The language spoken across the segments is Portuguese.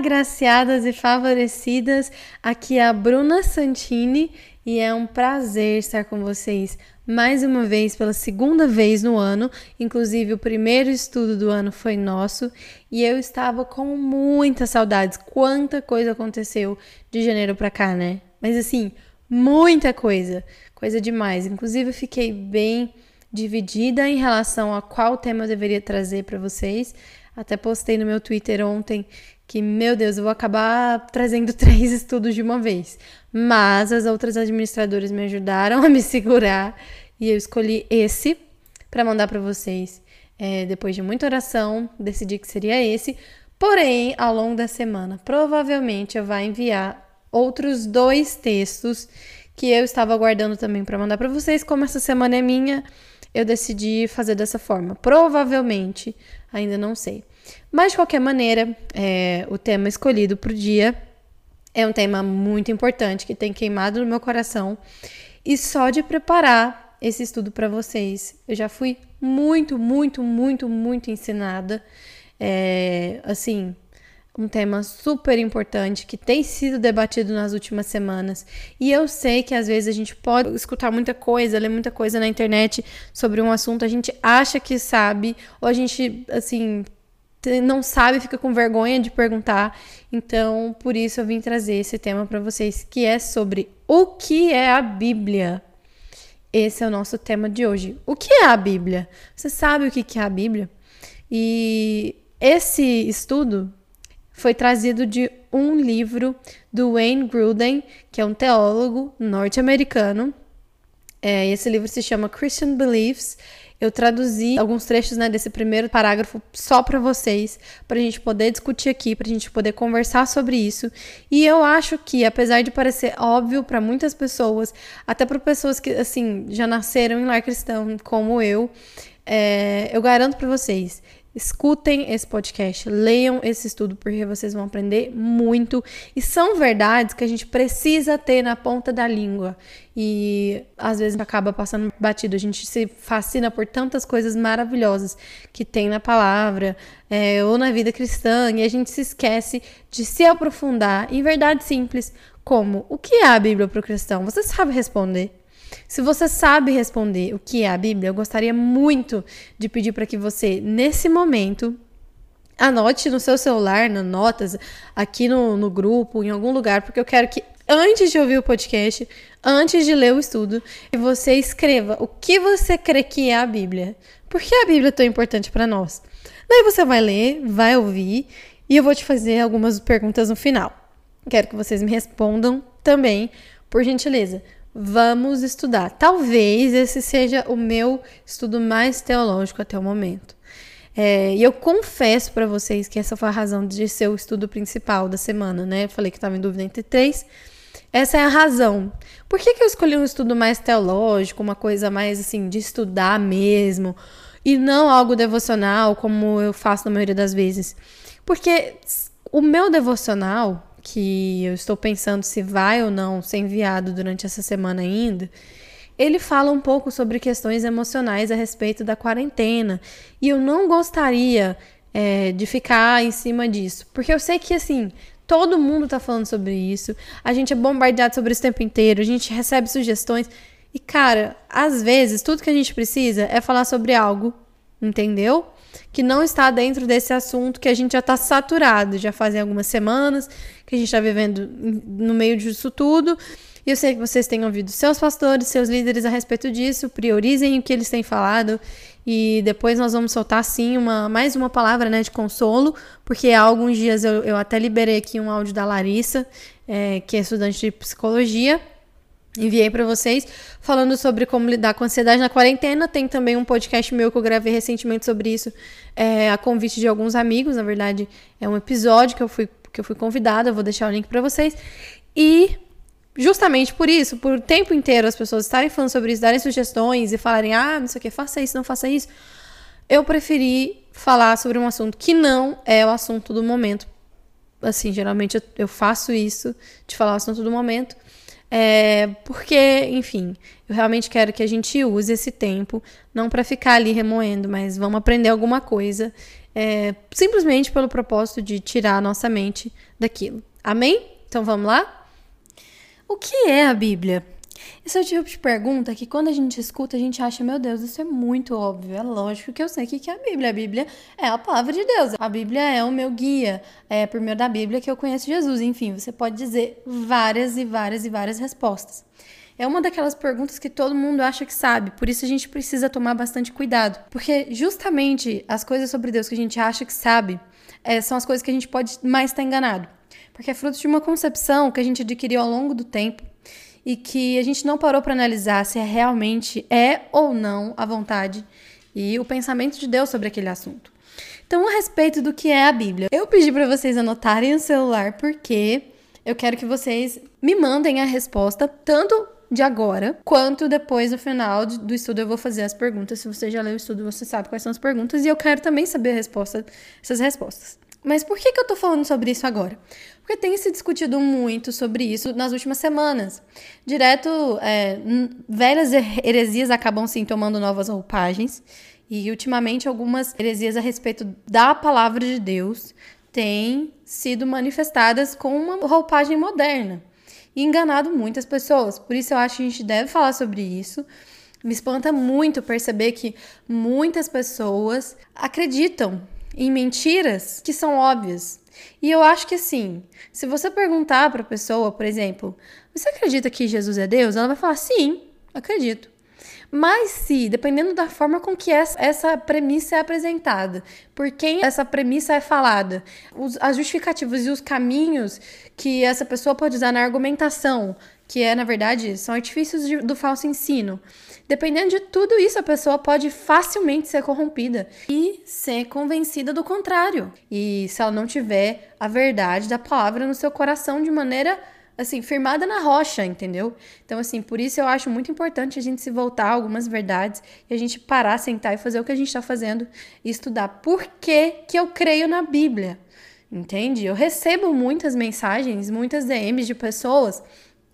agraciadas e favorecidas. Aqui é a Bruna Santini e é um prazer estar com vocês mais uma vez pela segunda vez no ano. Inclusive, o primeiro estudo do ano foi nosso e eu estava com muitas saudades. Quanta coisa aconteceu de janeiro para cá, né? Mas assim, muita coisa, coisa demais. Inclusive, eu fiquei bem dividida em relação a qual tema eu deveria trazer para vocês. Até postei no meu Twitter ontem que, meu Deus, eu vou acabar trazendo três estudos de uma vez. Mas as outras administradoras me ajudaram a me segurar e eu escolhi esse para mandar para vocês. É, depois de muita oração, decidi que seria esse. Porém, ao longo da semana, provavelmente eu vou enviar outros dois textos que eu estava aguardando também para mandar para vocês. Como essa semana é minha, eu decidi fazer dessa forma. Provavelmente, ainda não sei. Mas de qualquer maneira, é, o tema escolhido para o dia é um tema muito importante que tem queimado no meu coração. E só de preparar esse estudo para vocês, eu já fui muito, muito, muito, muito ensinada. É, assim, um tema super importante que tem sido debatido nas últimas semanas. E eu sei que às vezes a gente pode escutar muita coisa, ler muita coisa na internet sobre um assunto, a gente acha que sabe, ou a gente, assim, não sabe, fica com vergonha de perguntar. Então, por isso eu vim trazer esse tema para vocês, que é sobre o que é a Bíblia. Esse é o nosso tema de hoje. O que é a Bíblia? Você sabe o que é a Bíblia? E esse estudo foi trazido de um livro do Wayne Gruden, que é um teólogo norte-americano. É, esse livro se chama Christian Beliefs. Eu traduzi alguns trechos né, desse primeiro parágrafo só para vocês, para a gente poder discutir aqui, para a gente poder conversar sobre isso. E eu acho que, apesar de parecer óbvio para muitas pessoas, até para pessoas que assim já nasceram em lar cristão, como eu, é, eu garanto para vocês, Escutem esse podcast, leiam esse estudo, porque vocês vão aprender muito. E são verdades que a gente precisa ter na ponta da língua. E às vezes acaba passando batido. A gente se fascina por tantas coisas maravilhosas que tem na palavra é, ou na vida cristã, e a gente se esquece de se aprofundar em verdades simples, como o que é a Bíblia para o cristão? Você sabe responder? Se você sabe responder o que é a Bíblia, eu gostaria muito de pedir para que você, nesse momento, anote no seu celular, nas notas, aqui no, no grupo, em algum lugar, porque eu quero que antes de ouvir o podcast, antes de ler o estudo, você escreva o que você crê que é a Bíblia. Por que a Bíblia é tão importante para nós? Daí você vai ler, vai ouvir e eu vou te fazer algumas perguntas no final. Quero que vocês me respondam também, por gentileza. Vamos estudar. Talvez esse seja o meu estudo mais teológico até o momento. É, e eu confesso para vocês que essa foi a razão de ser o estudo principal da semana, né? Eu falei que estava em dúvida entre três. Essa é a razão. Por que, que eu escolhi um estudo mais teológico, uma coisa mais assim, de estudar mesmo, e não algo devocional, como eu faço na maioria das vezes? Porque o meu devocional, que eu estou pensando se vai ou não ser enviado durante essa semana ainda, ele fala um pouco sobre questões emocionais a respeito da quarentena. E eu não gostaria é, de ficar em cima disso, porque eu sei que assim. Todo mundo tá falando sobre isso. A gente é bombardeado sobre isso o tempo inteiro. A gente recebe sugestões. E, cara, às vezes, tudo que a gente precisa é falar sobre algo, entendeu? que não está dentro desse assunto que a gente já está saturado, já fazem algumas semanas que a gente está vivendo no meio disso tudo. E eu sei que vocês têm ouvido seus pastores, seus líderes a respeito disso, priorizem o que eles têm falado. E depois nós vamos soltar, sim, uma, mais uma palavra né, de consolo, porque há alguns dias eu, eu até liberei aqui um áudio da Larissa, é, que é estudante de psicologia, enviei para vocês falando sobre como lidar com ansiedade na quarentena. Tem também um podcast meu que eu gravei recentemente sobre isso, é, a convite de alguns amigos. Na verdade, é um episódio que eu fui que eu fui convidada. Eu vou deixar o link para vocês. E justamente por isso, por o tempo inteiro as pessoas estarem falando sobre isso, darem sugestões e falarem, ah, não sei o que, faça isso, não faça isso. Eu preferi falar sobre um assunto que não é o assunto do momento. Assim, geralmente eu, eu faço isso, de falar o assunto do momento é, porque, enfim, eu realmente quero que a gente use esse tempo, não para ficar ali remoendo, mas vamos aprender alguma coisa é, simplesmente pelo propósito de tirar a nossa mente daquilo. Amém? Então vamos lá? O que é a Bíblia? Esse é o tipo de pergunta que quando a gente escuta, a gente acha, meu Deus, isso é muito óbvio. É lógico que eu sei o que é a Bíblia. A Bíblia é a palavra de Deus. A Bíblia é o meu guia. É por meio da Bíblia que eu conheço Jesus. Enfim, você pode dizer várias e várias e várias respostas. É uma daquelas perguntas que todo mundo acha que sabe, por isso a gente precisa tomar bastante cuidado. Porque justamente as coisas sobre Deus que a gente acha que sabe é, são as coisas que a gente pode mais estar enganado. Porque é fruto de uma concepção que a gente adquiriu ao longo do tempo e que a gente não parou para analisar se é realmente é ou não a vontade e o pensamento de Deus sobre aquele assunto. Então, a respeito do que é a Bíblia, eu pedi para vocês anotarem no celular porque eu quero que vocês me mandem a resposta tanto de agora, quanto depois no final do estudo eu vou fazer as perguntas. Se você já leu o estudo, você sabe quais são as perguntas e eu quero também saber a resposta, essas respostas. Mas por que, que eu tô falando sobre isso agora? Porque tem se discutido muito sobre isso nas últimas semanas. Direto, é, velhas heresias acabam sim tomando novas roupagens. E ultimamente algumas heresias a respeito da palavra de Deus têm sido manifestadas com uma roupagem moderna e enganado muitas pessoas. Por isso eu acho que a gente deve falar sobre isso. Me espanta muito perceber que muitas pessoas acreditam em mentiras que são óbvias. E eu acho que assim, se você perguntar para a pessoa, por exemplo, você acredita que Jesus é Deus? Ela vai falar sim, acredito. Mas se, dependendo da forma com que essa, premissa é apresentada, por quem essa premissa é falada, os, as justificativas e os caminhos que essa pessoa pode usar na argumentação, que é, na verdade, são artifícios de, do falso ensino. Dependendo de tudo isso, a pessoa pode facilmente ser corrompida e ser convencida do contrário. E se ela não tiver a verdade da palavra no seu coração de maneira assim, firmada na rocha, entendeu? Então, assim, por isso eu acho muito importante a gente se voltar a algumas verdades e a gente parar, sentar e fazer o que a gente está fazendo e estudar por que, que eu creio na Bíblia, entende? Eu recebo muitas mensagens, muitas DMs de pessoas.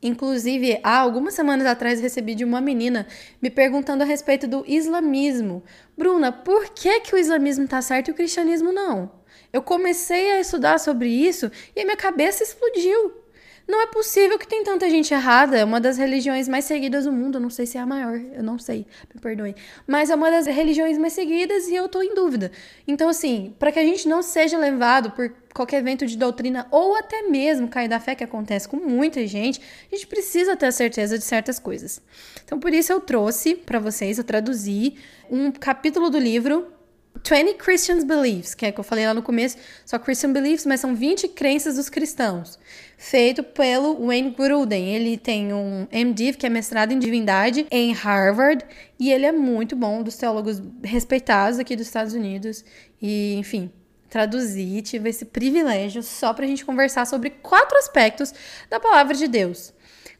Inclusive, há algumas semanas atrás recebi de uma menina me perguntando a respeito do islamismo. Bruna, por que, que o islamismo está certo e o cristianismo não? Eu comecei a estudar sobre isso e a minha cabeça explodiu. Não é possível que tem tanta gente errada. É uma das religiões mais seguidas do mundo. Eu não sei se é a maior, eu não sei, me perdoe. Mas é uma das religiões mais seguidas e eu tô em dúvida. Então, assim, para que a gente não seja levado por qualquer evento de doutrina ou até mesmo cair da fé que acontece com muita gente, a gente precisa ter a certeza de certas coisas. Então, por isso eu trouxe para vocês, eu traduzi um capítulo do livro 20 Christians Beliefs, que é que eu falei lá no começo, só Christian Beliefs, mas são 20 crenças dos cristãos, feito pelo Wayne Gruden. Ele tem um MDiv, que é mestrado em divindade, em Harvard, e ele é muito bom, dos teólogos respeitados aqui dos Estados Unidos. E, enfim, traduzi, tive esse privilégio só para a gente conversar sobre quatro aspectos da palavra de Deus.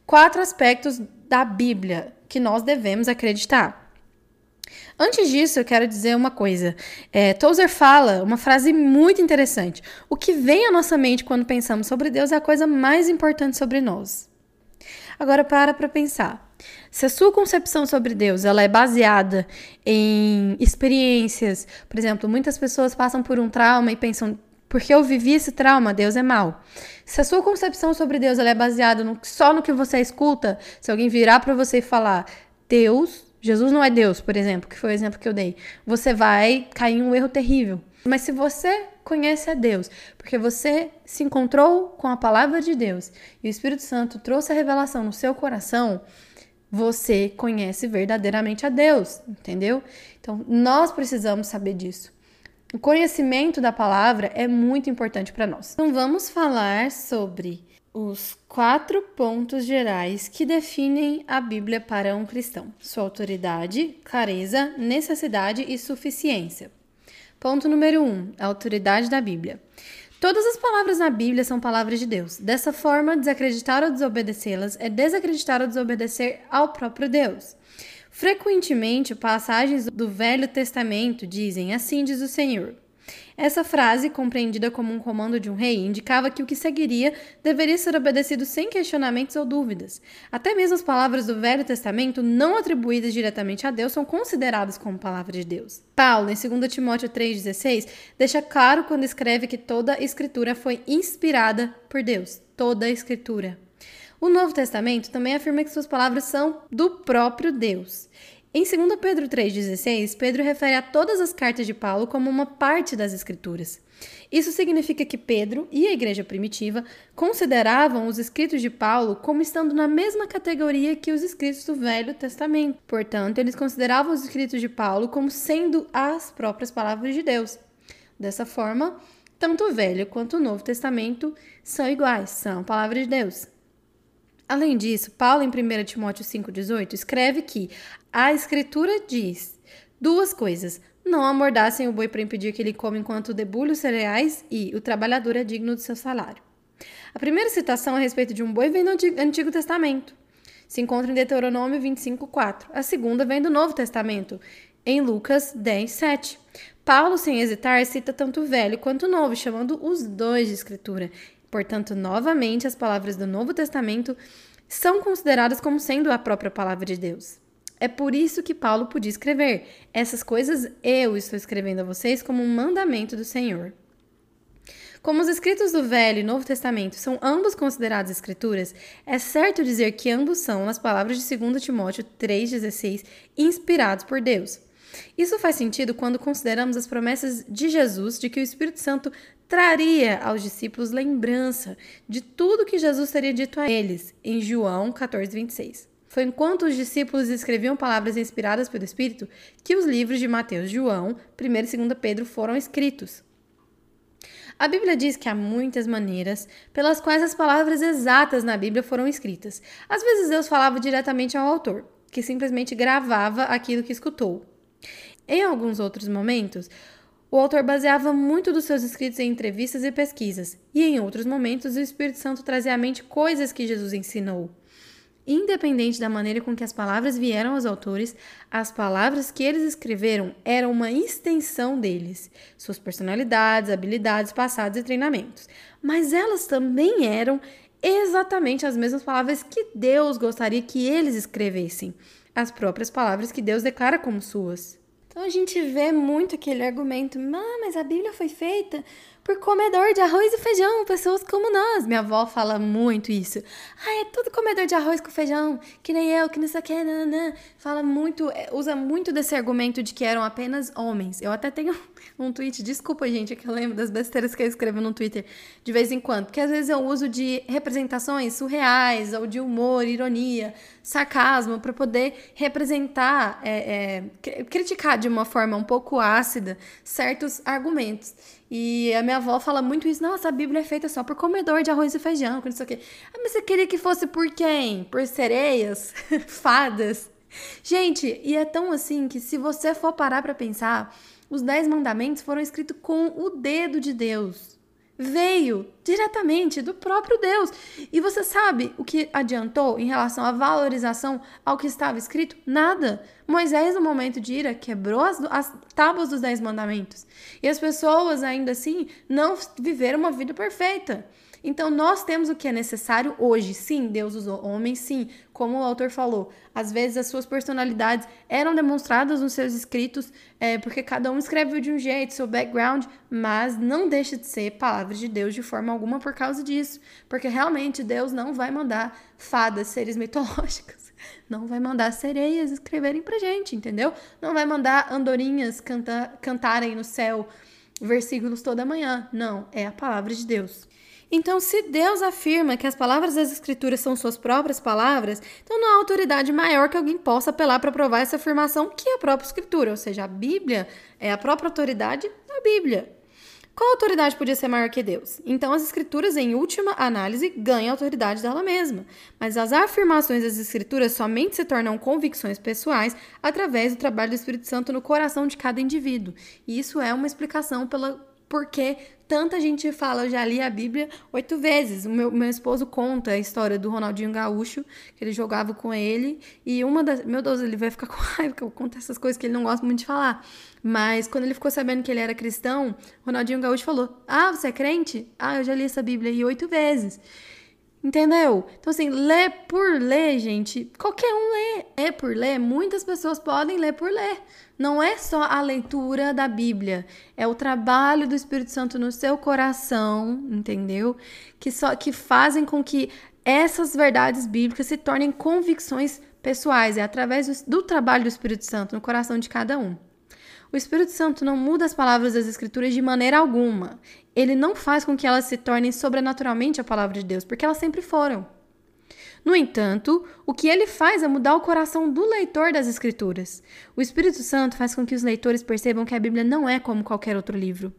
Quatro aspectos da Bíblia que nós devemos acreditar. Antes disso, eu quero dizer uma coisa. É, Tozer fala uma frase muito interessante. O que vem à nossa mente quando pensamos sobre Deus é a coisa mais importante sobre nós. Agora para para pensar. Se a sua concepção sobre Deus ela é baseada em experiências, por exemplo, muitas pessoas passam por um trauma e pensam porque eu vivi esse trauma, Deus é mal. Se a sua concepção sobre Deus ela é baseada no, só no que você escuta, se alguém virar para você e falar Deus Jesus não é Deus, por exemplo, que foi o exemplo que eu dei. Você vai cair em um erro terrível. Mas se você conhece a Deus, porque você se encontrou com a palavra de Deus e o Espírito Santo trouxe a revelação no seu coração, você conhece verdadeiramente a Deus, entendeu? Então, nós precisamos saber disso. O conhecimento da palavra é muito importante para nós. Então, vamos falar sobre os quatro pontos gerais que definem a Bíblia para um cristão: sua autoridade, clareza, necessidade e suficiência. Ponto número 1: um, a autoridade da Bíblia. Todas as palavras na Bíblia são palavras de Deus. Dessa forma, desacreditar ou desobedecê-las é desacreditar ou desobedecer ao próprio Deus. Frequentemente, passagens do Velho Testamento dizem: Assim diz o Senhor. Essa frase, compreendida como um comando de um rei, indicava que o que seguiria deveria ser obedecido sem questionamentos ou dúvidas. Até mesmo as palavras do Velho Testamento, não atribuídas diretamente a Deus, são consideradas como palavra de Deus. Paulo, em 2 Timóteo 3,16, deixa claro quando escreve que toda a escritura foi inspirada por Deus. Toda a escritura. O Novo Testamento também afirma que suas palavras são do próprio Deus. Em 2 Pedro 3,16, Pedro refere a todas as cartas de Paulo como uma parte das Escrituras. Isso significa que Pedro e a igreja primitiva consideravam os escritos de Paulo como estando na mesma categoria que os escritos do Velho Testamento. Portanto, eles consideravam os escritos de Paulo como sendo as próprias palavras de Deus. Dessa forma, tanto o Velho quanto o Novo Testamento são iguais, são palavras de Deus. Além disso, Paulo, em 1 Timóteo 5,18, escreve que a Escritura diz duas coisas: não amordassem o boi para impedir que ele coma enquanto debulha os cereais, e o trabalhador é digno do seu salário. A primeira citação a respeito de um boi vem do Antigo Testamento. Se encontra em Deuteronômio 25,4. A segunda vem do Novo Testamento, em Lucas 10, 7. Paulo, sem hesitar, cita tanto o Velho quanto o Novo, chamando os dois de Escritura. Portanto, novamente, as palavras do Novo Testamento são consideradas como sendo a própria palavra de Deus. É por isso que Paulo podia escrever: Essas coisas eu estou escrevendo a vocês como um mandamento do Senhor. Como os escritos do Velho e Novo Testamento são ambos considerados escrituras, é certo dizer que ambos são, nas palavras de 2 Timóteo 3,16, inspirados por Deus. Isso faz sentido quando consideramos as promessas de Jesus de que o Espírito Santo traria aos discípulos lembrança de tudo que Jesus teria dito a eles, em João 14, 26. Foi enquanto os discípulos escreviam palavras inspiradas pelo Espírito que os livros de Mateus, João, 1 e 2 Pedro foram escritos. A Bíblia diz que há muitas maneiras pelas quais as palavras exatas na Bíblia foram escritas. Às vezes Deus falava diretamente ao autor, que simplesmente gravava aquilo que escutou. Em alguns outros momentos, o autor baseava muito dos seus escritos em entrevistas e pesquisas, e em outros momentos o Espírito Santo trazia à mente coisas que Jesus ensinou. Independente da maneira com que as palavras vieram aos autores, as palavras que eles escreveram eram uma extensão deles, suas personalidades, habilidades passadas e treinamentos. Mas elas também eram exatamente as mesmas palavras que Deus gostaria que eles escrevessem, as próprias palavras que Deus declara como suas. Então a gente vê muito aquele argumento, mas a Bíblia foi feita por comedor de arroz e feijão, pessoas como nós. Minha avó fala muito isso. Ah, é tudo comedor de arroz com feijão, que nem eu, que não sei o que, nananã. Fala muito, é, usa muito desse argumento de que eram apenas homens. Eu até tenho um tweet, desculpa, gente, é que eu lembro das besteiras que eu escrevo no Twitter de vez em quando, porque às vezes eu uso de representações surreais, ou de humor, ironia, sarcasmo, para poder representar, é, é, criticar de uma forma um pouco ácida certos argumentos. E a minha avó fala muito isso. Nossa, a Bíblia é feita só por comedor de arroz e feijão, não sei o quê. Ah, mas você queria que fosse por quem? Por sereias? Fadas? Gente, e é tão assim que se você for parar para pensar, os dez mandamentos foram escritos com o dedo de Deus veio diretamente do próprio Deus. E você sabe o que adiantou em relação à valorização ao que estava escrito? Nada. Moisés, no momento de ira, quebrou as, as tábuas dos Dez Mandamentos. E as pessoas, ainda assim, não viveram uma vida perfeita. Então, nós temos o que é necessário hoje. Sim, Deus usou homens, sim, como o autor falou. Às vezes, as suas personalidades eram demonstradas nos seus escritos, é, porque cada um escreve de um jeito, seu background, mas não deixa de ser palavras de Deus de forma alguma por causa disso. Porque realmente Deus não vai mandar fadas, seres mitológicos. Não vai mandar sereias escreverem pra gente, entendeu? Não vai mandar andorinhas canta cantarem no céu versículos toda manhã. Não, é a palavra de Deus. Então, se Deus afirma que as palavras das Escrituras são suas próprias palavras, então não há autoridade maior que alguém possa apelar para provar essa afirmação que a própria Escritura, ou seja, a Bíblia é a própria autoridade da Bíblia. Qual autoridade podia ser maior que Deus? Então, as Escrituras, em última análise, ganham autoridade dela mesma. Mas as afirmações das Escrituras somente se tornam convicções pessoais através do trabalho do Espírito Santo no coração de cada indivíduo. E isso é uma explicação pela porque tanta gente fala, eu já li a Bíblia oito vezes. O meu, meu esposo conta a história do Ronaldinho Gaúcho, que ele jogava com ele, e uma das. Meu Deus, ele vai ficar com raiva, porque eu conto essas coisas que ele não gosta muito de falar. Mas quando ele ficou sabendo que ele era cristão, Ronaldinho Gaúcho falou: Ah, você é crente? Ah, eu já li essa Bíblia aí oito vezes. Entendeu? Então, assim, ler por ler, gente, qualquer um lê. É por ler, muitas pessoas podem ler por ler. Não é só a leitura da Bíblia, é o trabalho do Espírito Santo no seu coração, entendeu? Que só que fazem com que essas verdades bíblicas se tornem convicções pessoais. É através do, do trabalho do Espírito Santo no coração de cada um. O Espírito Santo não muda as palavras das Escrituras de maneira alguma. Ele não faz com que elas se tornem sobrenaturalmente a palavra de Deus, porque elas sempre foram. No entanto, o que ele faz é mudar o coração do leitor das Escrituras. O Espírito Santo faz com que os leitores percebam que a Bíblia não é como qualquer outro livro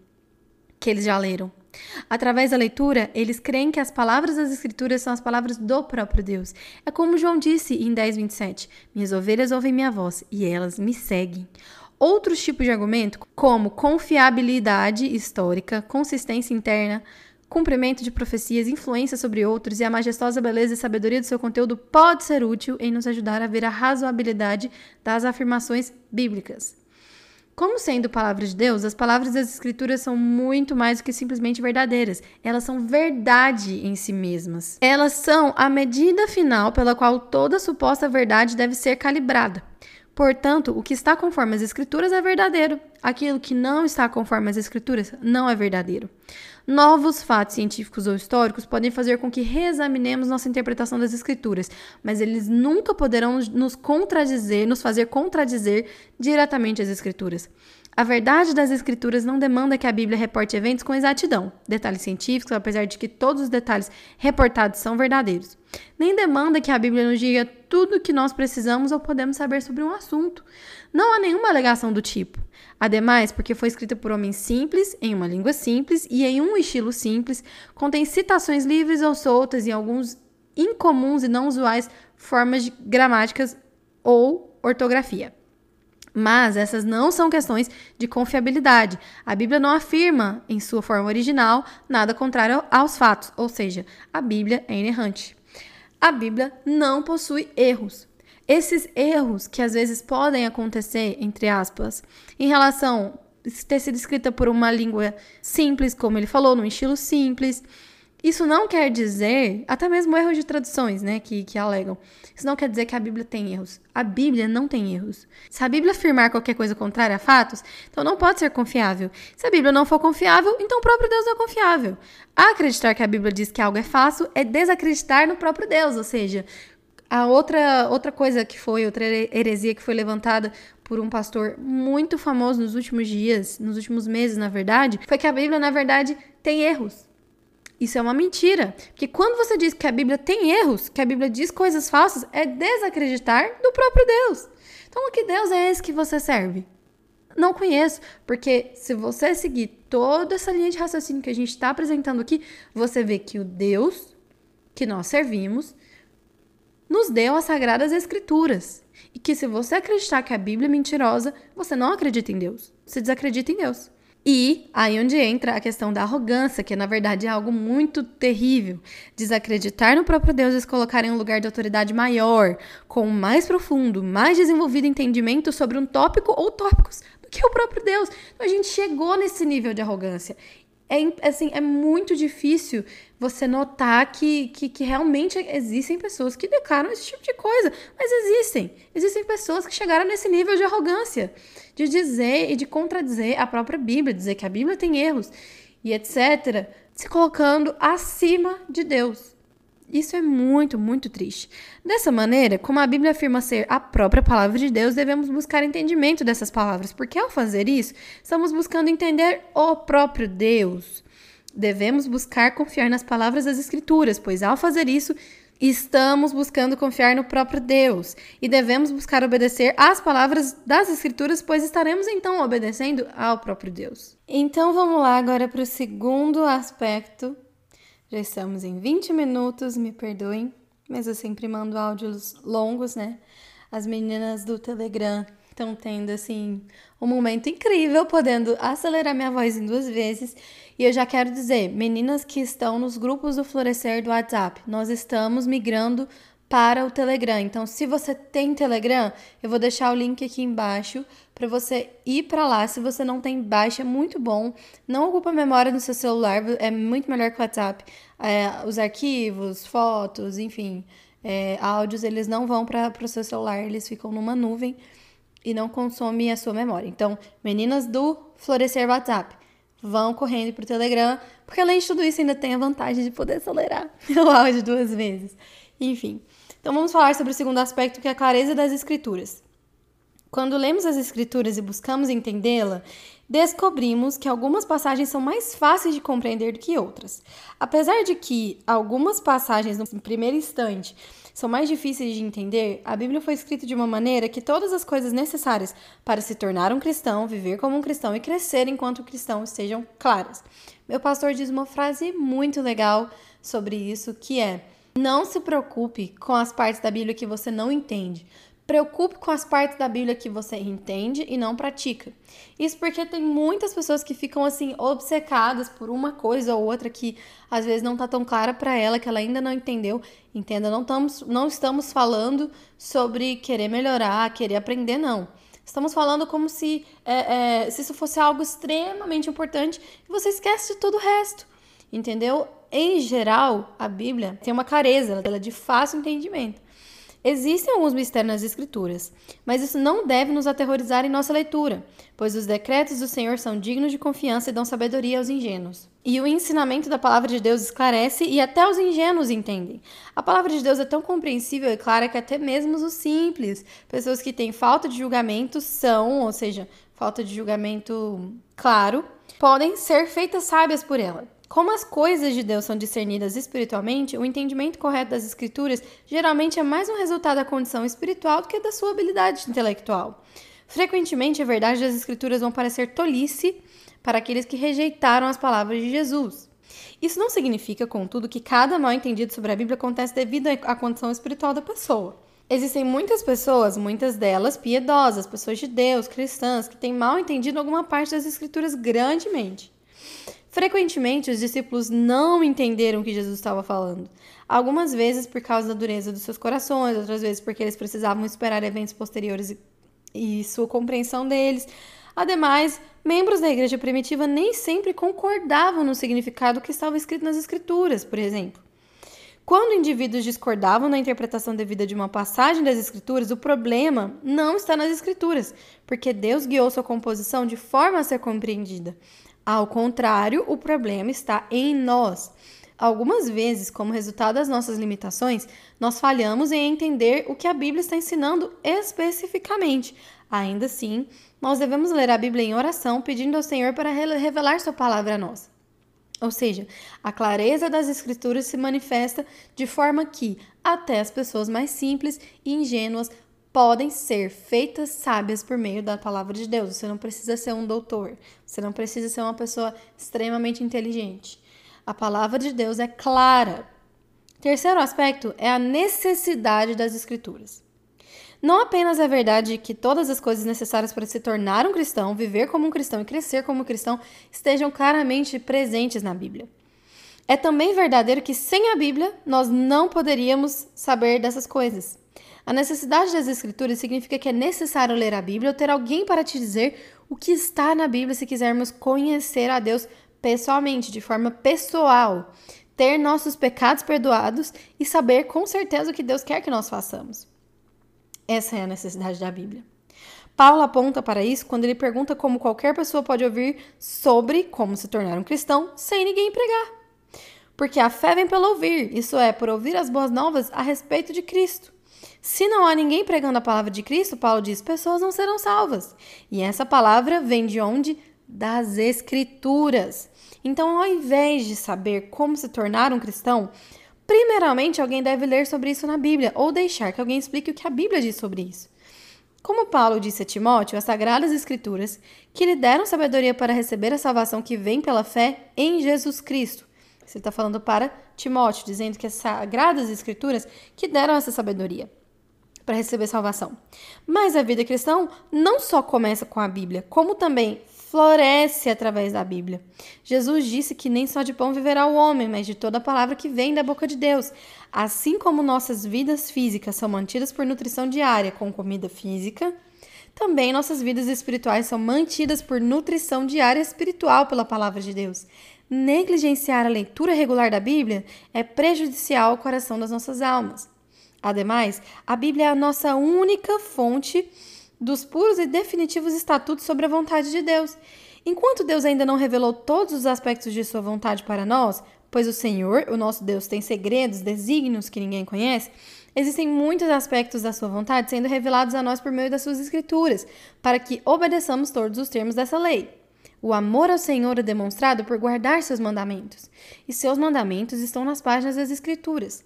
que eles já leram. Através da leitura, eles creem que as palavras das Escrituras são as palavras do próprio Deus. É como João disse em 10:27: Minhas ovelhas ouvem minha voz e elas me seguem. Outros tipos de argumento, como confiabilidade histórica, consistência interna, cumprimento de profecias, influência sobre outros e a majestosa beleza e sabedoria do seu conteúdo pode ser útil em nos ajudar a ver a razoabilidade das afirmações bíblicas. Como sendo palavra de Deus, as palavras das Escrituras são muito mais do que simplesmente verdadeiras. Elas são verdade em si mesmas. Elas são a medida final pela qual toda suposta verdade deve ser calibrada. Portanto, o que está conforme as Escrituras é verdadeiro. Aquilo que não está conforme as Escrituras não é verdadeiro. Novos fatos científicos ou históricos podem fazer com que reexaminemos nossa interpretação das Escrituras, mas eles nunca poderão nos contradizer, nos fazer contradizer diretamente as Escrituras. A verdade das Escrituras não demanda que a Bíblia reporte eventos com exatidão, detalhes científicos, apesar de que todos os detalhes reportados são verdadeiros. Nem demanda que a Bíblia nos diga tudo o que nós precisamos ou podemos saber sobre um assunto. Não há nenhuma alegação do tipo. Ademais, porque foi escrita por homens simples, em uma língua simples e em um estilo simples, contém citações livres ou soltas e alguns incomuns e não usuais formas de gramáticas ou ortografia. Mas essas não são questões de confiabilidade. A Bíblia não afirma, em sua forma original, nada contrário aos fatos, ou seja, a Bíblia é inerrante. A Bíblia não possui erros. Esses erros que às vezes podem acontecer, entre aspas, em relação a ter sido escrita por uma língua simples, como ele falou, num estilo simples, isso não quer dizer, até mesmo erros de traduções, né, que, que alegam. Isso não quer dizer que a Bíblia tem erros. A Bíblia não tem erros. Se a Bíblia afirmar qualquer coisa contrária a fatos, então não pode ser confiável. Se a Bíblia não for confiável, então o próprio Deus não é confiável. Acreditar que a Bíblia diz que algo é fácil é desacreditar no próprio Deus, ou seja, a outra, outra coisa que foi, outra heresia que foi levantada por um pastor muito famoso nos últimos dias, nos últimos meses, na verdade, foi que a Bíblia, na verdade, tem erros. Isso é uma mentira. Porque quando você diz que a Bíblia tem erros, que a Bíblia diz coisas falsas, é desacreditar do próprio Deus. Então, que Deus é esse que você serve? Não conheço, porque se você seguir toda essa linha de raciocínio que a gente está apresentando aqui, você vê que o Deus que nós servimos nos deu as sagradas escrituras. E que se você acreditar que a Bíblia é mentirosa, você não acredita em Deus. Você desacredita em Deus. E aí onde entra a questão da arrogância, que na verdade é algo muito terrível. Desacreditar no próprio Deus e se colocar em um lugar de autoridade maior, com mais profundo, mais desenvolvido entendimento sobre um tópico ou tópicos do que o próprio Deus. Então a gente chegou nesse nível de arrogância. É, assim, é muito difícil você notar que, que, que, realmente existem pessoas que declaram esse tipo de coisa. Mas existem. Existem pessoas que chegaram nesse nível de arrogância, de dizer e de contradizer a própria Bíblia, dizer que a Bíblia tem erros e etc., se colocando acima de Deus. Isso é muito, muito triste. Dessa maneira, como a Bíblia afirma ser a própria palavra de Deus, devemos buscar entendimento dessas palavras, porque ao fazer isso, estamos buscando entender o próprio Deus. Devemos buscar confiar nas palavras das Escrituras, pois ao fazer isso, estamos buscando confiar no próprio Deus e devemos buscar obedecer às palavras das Escrituras, pois estaremos então obedecendo ao próprio Deus. Então vamos lá agora para o segundo aspecto já estamos em 20 minutos, me perdoem, mas eu sempre mando áudios longos, né? As meninas do Telegram estão tendo assim um momento incrível, podendo acelerar minha voz em duas vezes. E eu já quero dizer, meninas que estão nos grupos do Florescer do WhatsApp, nós estamos migrando para o Telegram. Então, se você tem Telegram, eu vou deixar o link aqui embaixo para você ir para lá. Se você não tem, baixa, é muito bom. Não ocupa memória no seu celular, é muito melhor que o WhatsApp. É, os arquivos, fotos, enfim, é, áudios, eles não vão para o seu celular, eles ficam numa nuvem e não consomem a sua memória. Então, meninas do Florescer WhatsApp, vão correndo para o Telegram, porque além de tudo isso, ainda tem a vantagem de poder acelerar o áudio duas vezes. Enfim. Então vamos falar sobre o segundo aspecto, que é a clareza das escrituras. Quando lemos as escrituras e buscamos entendê-la, descobrimos que algumas passagens são mais fáceis de compreender do que outras. Apesar de que algumas passagens, no primeiro instante, são mais difíceis de entender, a Bíblia foi escrita de uma maneira que todas as coisas necessárias para se tornar um cristão, viver como um cristão e crescer enquanto cristão estejam claras. Meu pastor diz uma frase muito legal sobre isso, que é: não se preocupe com as partes da Bíblia que você não entende. Preocupe com as partes da Bíblia que você entende e não pratica. Isso porque tem muitas pessoas que ficam assim obcecadas por uma coisa ou outra que às vezes não está tão clara para ela, que ela ainda não entendeu. Entenda, não estamos, não estamos falando sobre querer melhorar, querer aprender, não. Estamos falando como se, é, é, se isso fosse algo extremamente importante e você esquece de todo o resto. Entendeu? Em geral, a Bíblia tem uma careza, ela é de fácil entendimento. Existem alguns mistérios nas Escrituras, mas isso não deve nos aterrorizar em nossa leitura, pois os decretos do Senhor são dignos de confiança e dão sabedoria aos ingênuos. E o ensinamento da palavra de Deus esclarece e até os ingênuos entendem. A palavra de Deus é tão compreensível e clara que até mesmo os simples, pessoas que têm falta de julgamento, são, ou seja, falta de julgamento claro, podem ser feitas sábias por ela. Como as coisas de Deus são discernidas espiritualmente, o entendimento correto das Escrituras geralmente é mais um resultado da condição espiritual do que da sua habilidade intelectual. Frequentemente, a verdade das Escrituras vão parecer tolice para aqueles que rejeitaram as palavras de Jesus. Isso não significa, contudo, que cada mal entendido sobre a Bíblia acontece devido à condição espiritual da pessoa. Existem muitas pessoas, muitas delas piedosas, pessoas de Deus, cristãs, que têm mal entendido alguma parte das Escrituras grandemente. Frequentemente, os discípulos não entenderam o que Jesus estava falando. Algumas vezes por causa da dureza dos seus corações, outras vezes porque eles precisavam esperar eventos posteriores e sua compreensão deles. Ademais, membros da igreja primitiva nem sempre concordavam no significado que estava escrito nas Escrituras, por exemplo. Quando indivíduos discordavam na interpretação devida de uma passagem das Escrituras, o problema não está nas Escrituras, porque Deus guiou sua composição de forma a ser compreendida. Ao contrário, o problema está em nós. Algumas vezes, como resultado das nossas limitações, nós falhamos em entender o que a Bíblia está ensinando especificamente. Ainda assim, nós devemos ler a Bíblia em oração, pedindo ao Senhor para revelar Sua palavra a nós. Ou seja, a clareza das Escrituras se manifesta de forma que até as pessoas mais simples e ingênuas podem ser feitas sábias por meio da palavra de Deus. Você não precisa ser um doutor, você não precisa ser uma pessoa extremamente inteligente. A palavra de Deus é clara. Terceiro aspecto é a necessidade das escrituras. Não apenas é verdade que todas as coisas necessárias para se tornar um cristão, viver como um cristão e crescer como um cristão estejam claramente presentes na Bíblia. É também verdadeiro que sem a Bíblia nós não poderíamos saber dessas coisas. A necessidade das Escrituras significa que é necessário ler a Bíblia ou ter alguém para te dizer o que está na Bíblia se quisermos conhecer a Deus pessoalmente, de forma pessoal, ter nossos pecados perdoados e saber com certeza o que Deus quer que nós façamos. Essa é a necessidade da Bíblia. Paulo aponta para isso quando ele pergunta como qualquer pessoa pode ouvir sobre como se tornar um cristão sem ninguém pregar. Porque a fé vem pelo ouvir, isso é, por ouvir as boas novas a respeito de Cristo. Se não há ninguém pregando a palavra de Cristo, Paulo diz, pessoas não serão salvas. E essa palavra vem de onde? Das Escrituras. Então, ao invés de saber como se tornar um cristão, primeiramente alguém deve ler sobre isso na Bíblia ou deixar que alguém explique o que a Bíblia diz sobre isso. Como Paulo disse a Timóteo, as Sagradas Escrituras, que lhe deram sabedoria para receber a salvação que vem pela fé em Jesus Cristo. Você está falando para Timóteo, dizendo que as Sagradas Escrituras que deram essa sabedoria. Para receber salvação. Mas a vida cristã não só começa com a Bíblia, como também floresce através da Bíblia. Jesus disse que nem só de pão viverá o homem, mas de toda palavra que vem da boca de Deus. Assim como nossas vidas físicas são mantidas por nutrição diária com comida física, também nossas vidas espirituais são mantidas por nutrição diária espiritual pela palavra de Deus. Negligenciar a leitura regular da Bíblia é prejudicial ao coração das nossas almas. Ademais, a Bíblia é a nossa única fonte dos puros e definitivos estatutos sobre a vontade de Deus. Enquanto Deus ainda não revelou todos os aspectos de sua vontade para nós, pois o Senhor, o nosso Deus, tem segredos, desígnios que ninguém conhece, existem muitos aspectos da sua vontade sendo revelados a nós por meio das suas escrituras, para que obedeçamos todos os termos dessa lei. O amor ao Senhor é demonstrado por guardar seus mandamentos, e seus mandamentos estão nas páginas das Escrituras.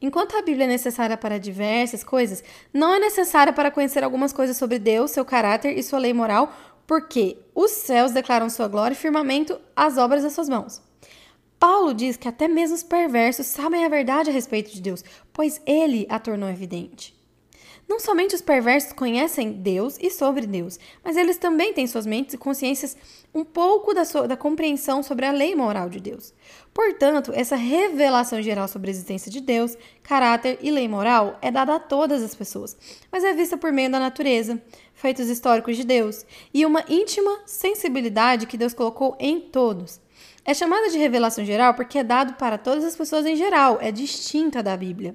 Enquanto a Bíblia é necessária para diversas coisas, não é necessária para conhecer algumas coisas sobre Deus, seu caráter e sua lei moral, porque os céus declaram sua glória e firmamento as obras das suas mãos. Paulo diz que até mesmo os perversos sabem a verdade a respeito de Deus, pois ele a tornou evidente. Não somente os perversos conhecem Deus e sobre Deus, mas eles também têm suas mentes e consciências um pouco da, da compreensão sobre a lei moral de Deus. Portanto, essa revelação geral sobre a existência de Deus, caráter e lei moral é dada a todas as pessoas, mas é vista por meio da natureza, feitos históricos de Deus e uma íntima sensibilidade que Deus colocou em todos. É chamada de revelação geral porque é dado para todas as pessoas em geral, é distinta da Bíblia.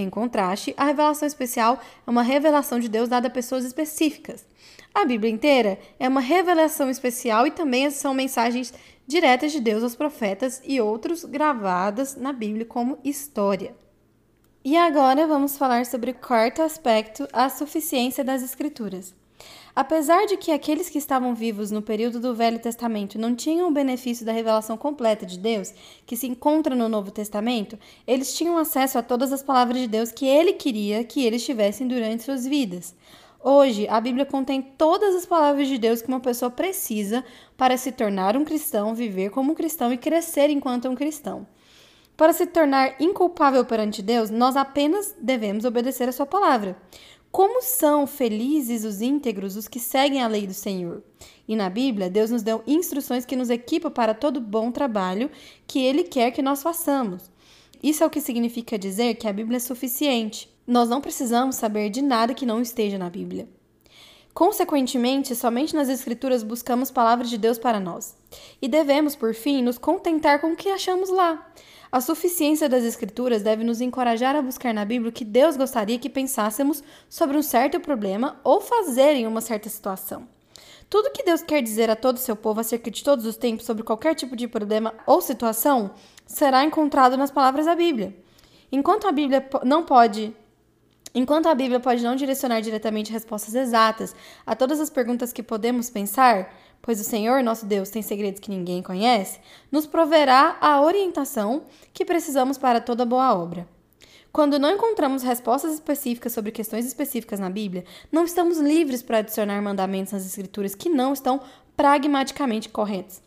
Em contraste, a revelação especial é uma revelação de Deus dada a pessoas específicas. A Bíblia inteira é uma revelação especial e também são mensagens diretas de Deus aos profetas e outros gravadas na Bíblia como história. E agora vamos falar sobre o quarto aspecto, a suficiência das Escrituras. Apesar de que aqueles que estavam vivos no período do Velho Testamento não tinham o benefício da revelação completa de Deus, que se encontra no Novo Testamento, eles tinham acesso a todas as palavras de Deus que ele queria que eles tivessem durante suas vidas. Hoje, a Bíblia contém todas as palavras de Deus que uma pessoa precisa para se tornar um cristão, viver como um cristão e crescer enquanto um cristão. Para se tornar inculpável perante Deus, nós apenas devemos obedecer a sua palavra. Como são felizes os íntegros, os que seguem a lei do Senhor? E na Bíblia, Deus nos deu instruções que nos equipam para todo bom trabalho que Ele quer que nós façamos. Isso é o que significa dizer que a Bíblia é suficiente. Nós não precisamos saber de nada que não esteja na Bíblia. Consequentemente, somente nas Escrituras buscamos palavras de Deus para nós. E devemos, por fim, nos contentar com o que achamos lá. A suficiência das Escrituras deve nos encorajar a buscar na Bíblia o que Deus gostaria que pensássemos sobre um certo problema ou fazer em uma certa situação. Tudo que Deus quer dizer a todo o seu povo acerca de todos os tempos sobre qualquer tipo de problema ou situação será encontrado nas palavras da Bíblia. Enquanto a Bíblia não pode Enquanto a Bíblia pode não direcionar diretamente respostas exatas a todas as perguntas que podemos pensar, pois o Senhor, nosso Deus, tem segredos que ninguém conhece, nos proverá a orientação que precisamos para toda boa obra. Quando não encontramos respostas específicas sobre questões específicas na Bíblia, não estamos livres para adicionar mandamentos nas Escrituras que não estão pragmaticamente corretos.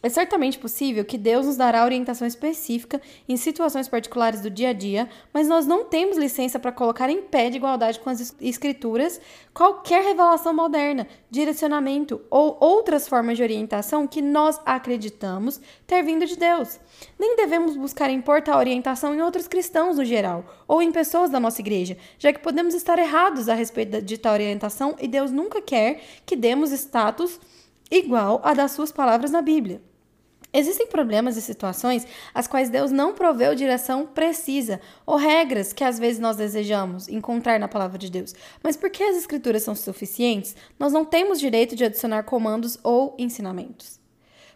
É certamente possível que Deus nos dará orientação específica em situações particulares do dia a dia, mas nós não temos licença para colocar em pé de igualdade com as Escrituras qualquer revelação moderna, direcionamento ou outras formas de orientação que nós acreditamos ter vindo de Deus. Nem devemos buscar importar orientação em outros cristãos no geral ou em pessoas da nossa igreja, já que podemos estar errados a respeito de tal orientação e Deus nunca quer que demos status igual a das suas palavras na Bíblia. Existem problemas e situações às quais Deus não proveu direção precisa ou regras que às vezes nós desejamos encontrar na palavra de Deus. Mas porque as escrituras são suficientes, nós não temos direito de adicionar comandos ou ensinamentos.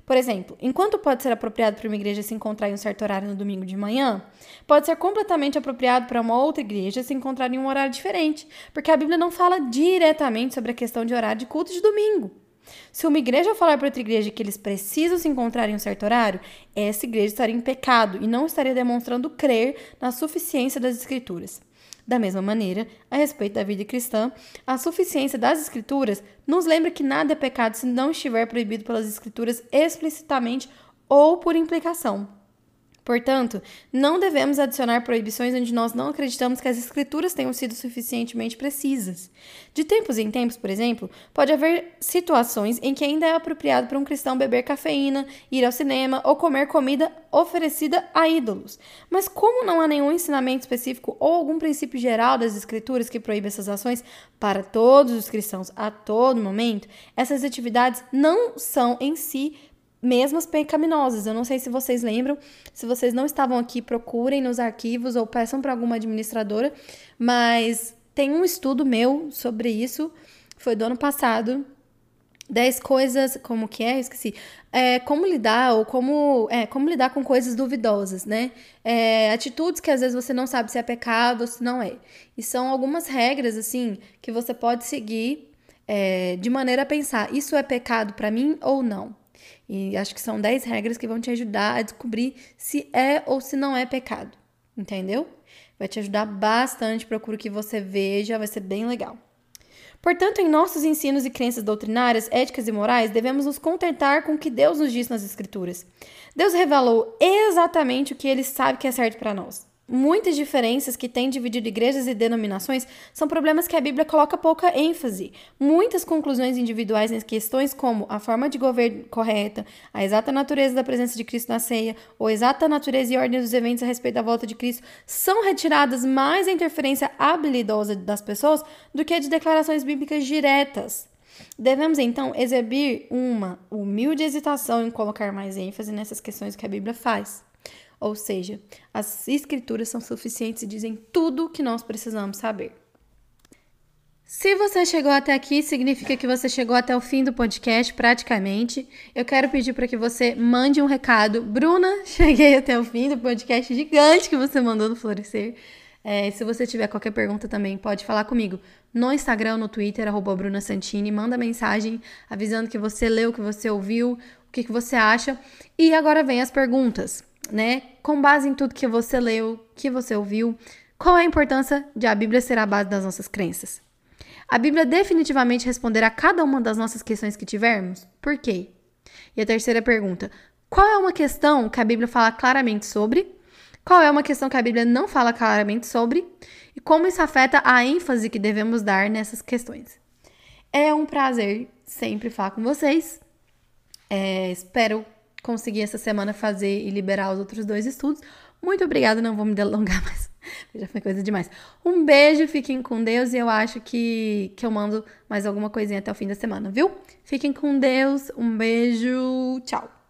Por exemplo, enquanto pode ser apropriado para uma igreja se encontrar em um certo horário no domingo de manhã, pode ser completamente apropriado para uma outra igreja se encontrar em um horário diferente, porque a Bíblia não fala diretamente sobre a questão de horário de culto de domingo. Se uma igreja falar para outra igreja que eles precisam se encontrar em um certo horário, essa igreja estaria em pecado e não estaria demonstrando crer na suficiência das Escrituras. Da mesma maneira, a respeito da vida cristã, a suficiência das Escrituras nos lembra que nada é pecado se não estiver proibido pelas Escrituras explicitamente ou por implicação. Portanto, não devemos adicionar proibições onde nós não acreditamos que as escrituras tenham sido suficientemente precisas. De tempos em tempos, por exemplo, pode haver situações em que ainda é apropriado para um cristão beber cafeína, ir ao cinema ou comer comida oferecida a ídolos. Mas como não há nenhum ensinamento específico ou algum princípio geral das escrituras que proíbe essas ações para todos os cristãos a todo momento, essas atividades não são em si mesmas pecaminosas. Eu não sei se vocês lembram, se vocês não estavam aqui, procurem nos arquivos ou peçam para alguma administradora, mas tem um estudo meu sobre isso, foi do ano passado. 10 coisas, como que é? esqueci. É, como lidar ou como, é, como lidar com coisas duvidosas, né? É, atitudes que às vezes você não sabe se é pecado ou se não é. E são algumas regras, assim, que você pode seguir é, de maneira a pensar: isso é pecado para mim ou não? E acho que são 10 regras que vão te ajudar a descobrir se é ou se não é pecado. Entendeu? Vai te ajudar bastante. Procuro que você veja, vai ser bem legal. Portanto, em nossos ensinos e crenças doutrinárias, éticas e morais, devemos nos contentar com o que Deus nos diz nas Escrituras. Deus revelou exatamente o que ele sabe que é certo para nós. Muitas diferenças que têm dividido igrejas e denominações são problemas que a Bíblia coloca pouca ênfase. Muitas conclusões individuais em questões como a forma de governo correta, a exata natureza da presença de Cristo na ceia, ou a exata natureza e ordem dos eventos a respeito da volta de Cristo, são retiradas mais da interferência habilidosa das pessoas do que de declarações bíblicas diretas. Devemos então exibir uma humilde hesitação em colocar mais ênfase nessas questões que a Bíblia faz. Ou seja, as escrituras são suficientes e dizem tudo o que nós precisamos saber. Se você chegou até aqui, significa que você chegou até o fim do podcast, praticamente. Eu quero pedir para que você mande um recado. Bruna, cheguei até o fim do podcast gigante que você mandou no Florescer. É, se você tiver qualquer pergunta também, pode falar comigo no Instagram, no Twitter, arroba Bruna Santini. Manda mensagem avisando que você leu, que você ouviu, o que, que você acha. E agora vem as perguntas né? Com base em tudo que você leu, que você ouviu, qual é a importância de a Bíblia ser a base das nossas crenças? A Bíblia definitivamente responderá cada uma das nossas questões que tivermos? Por quê? E a terceira pergunta: qual é uma questão que a Bíblia fala claramente sobre? Qual é uma questão que a Bíblia não fala claramente sobre? E como isso afeta a ênfase que devemos dar nessas questões? É um prazer sempre falar com vocês. É, espero consegui essa semana fazer e liberar os outros dois estudos. Muito obrigada, não vou me delongar mais, já foi coisa demais. Um beijo, fiquem com Deus e eu acho que, que eu mando mais alguma coisinha até o fim da semana, viu? Fiquem com Deus, um beijo, tchau!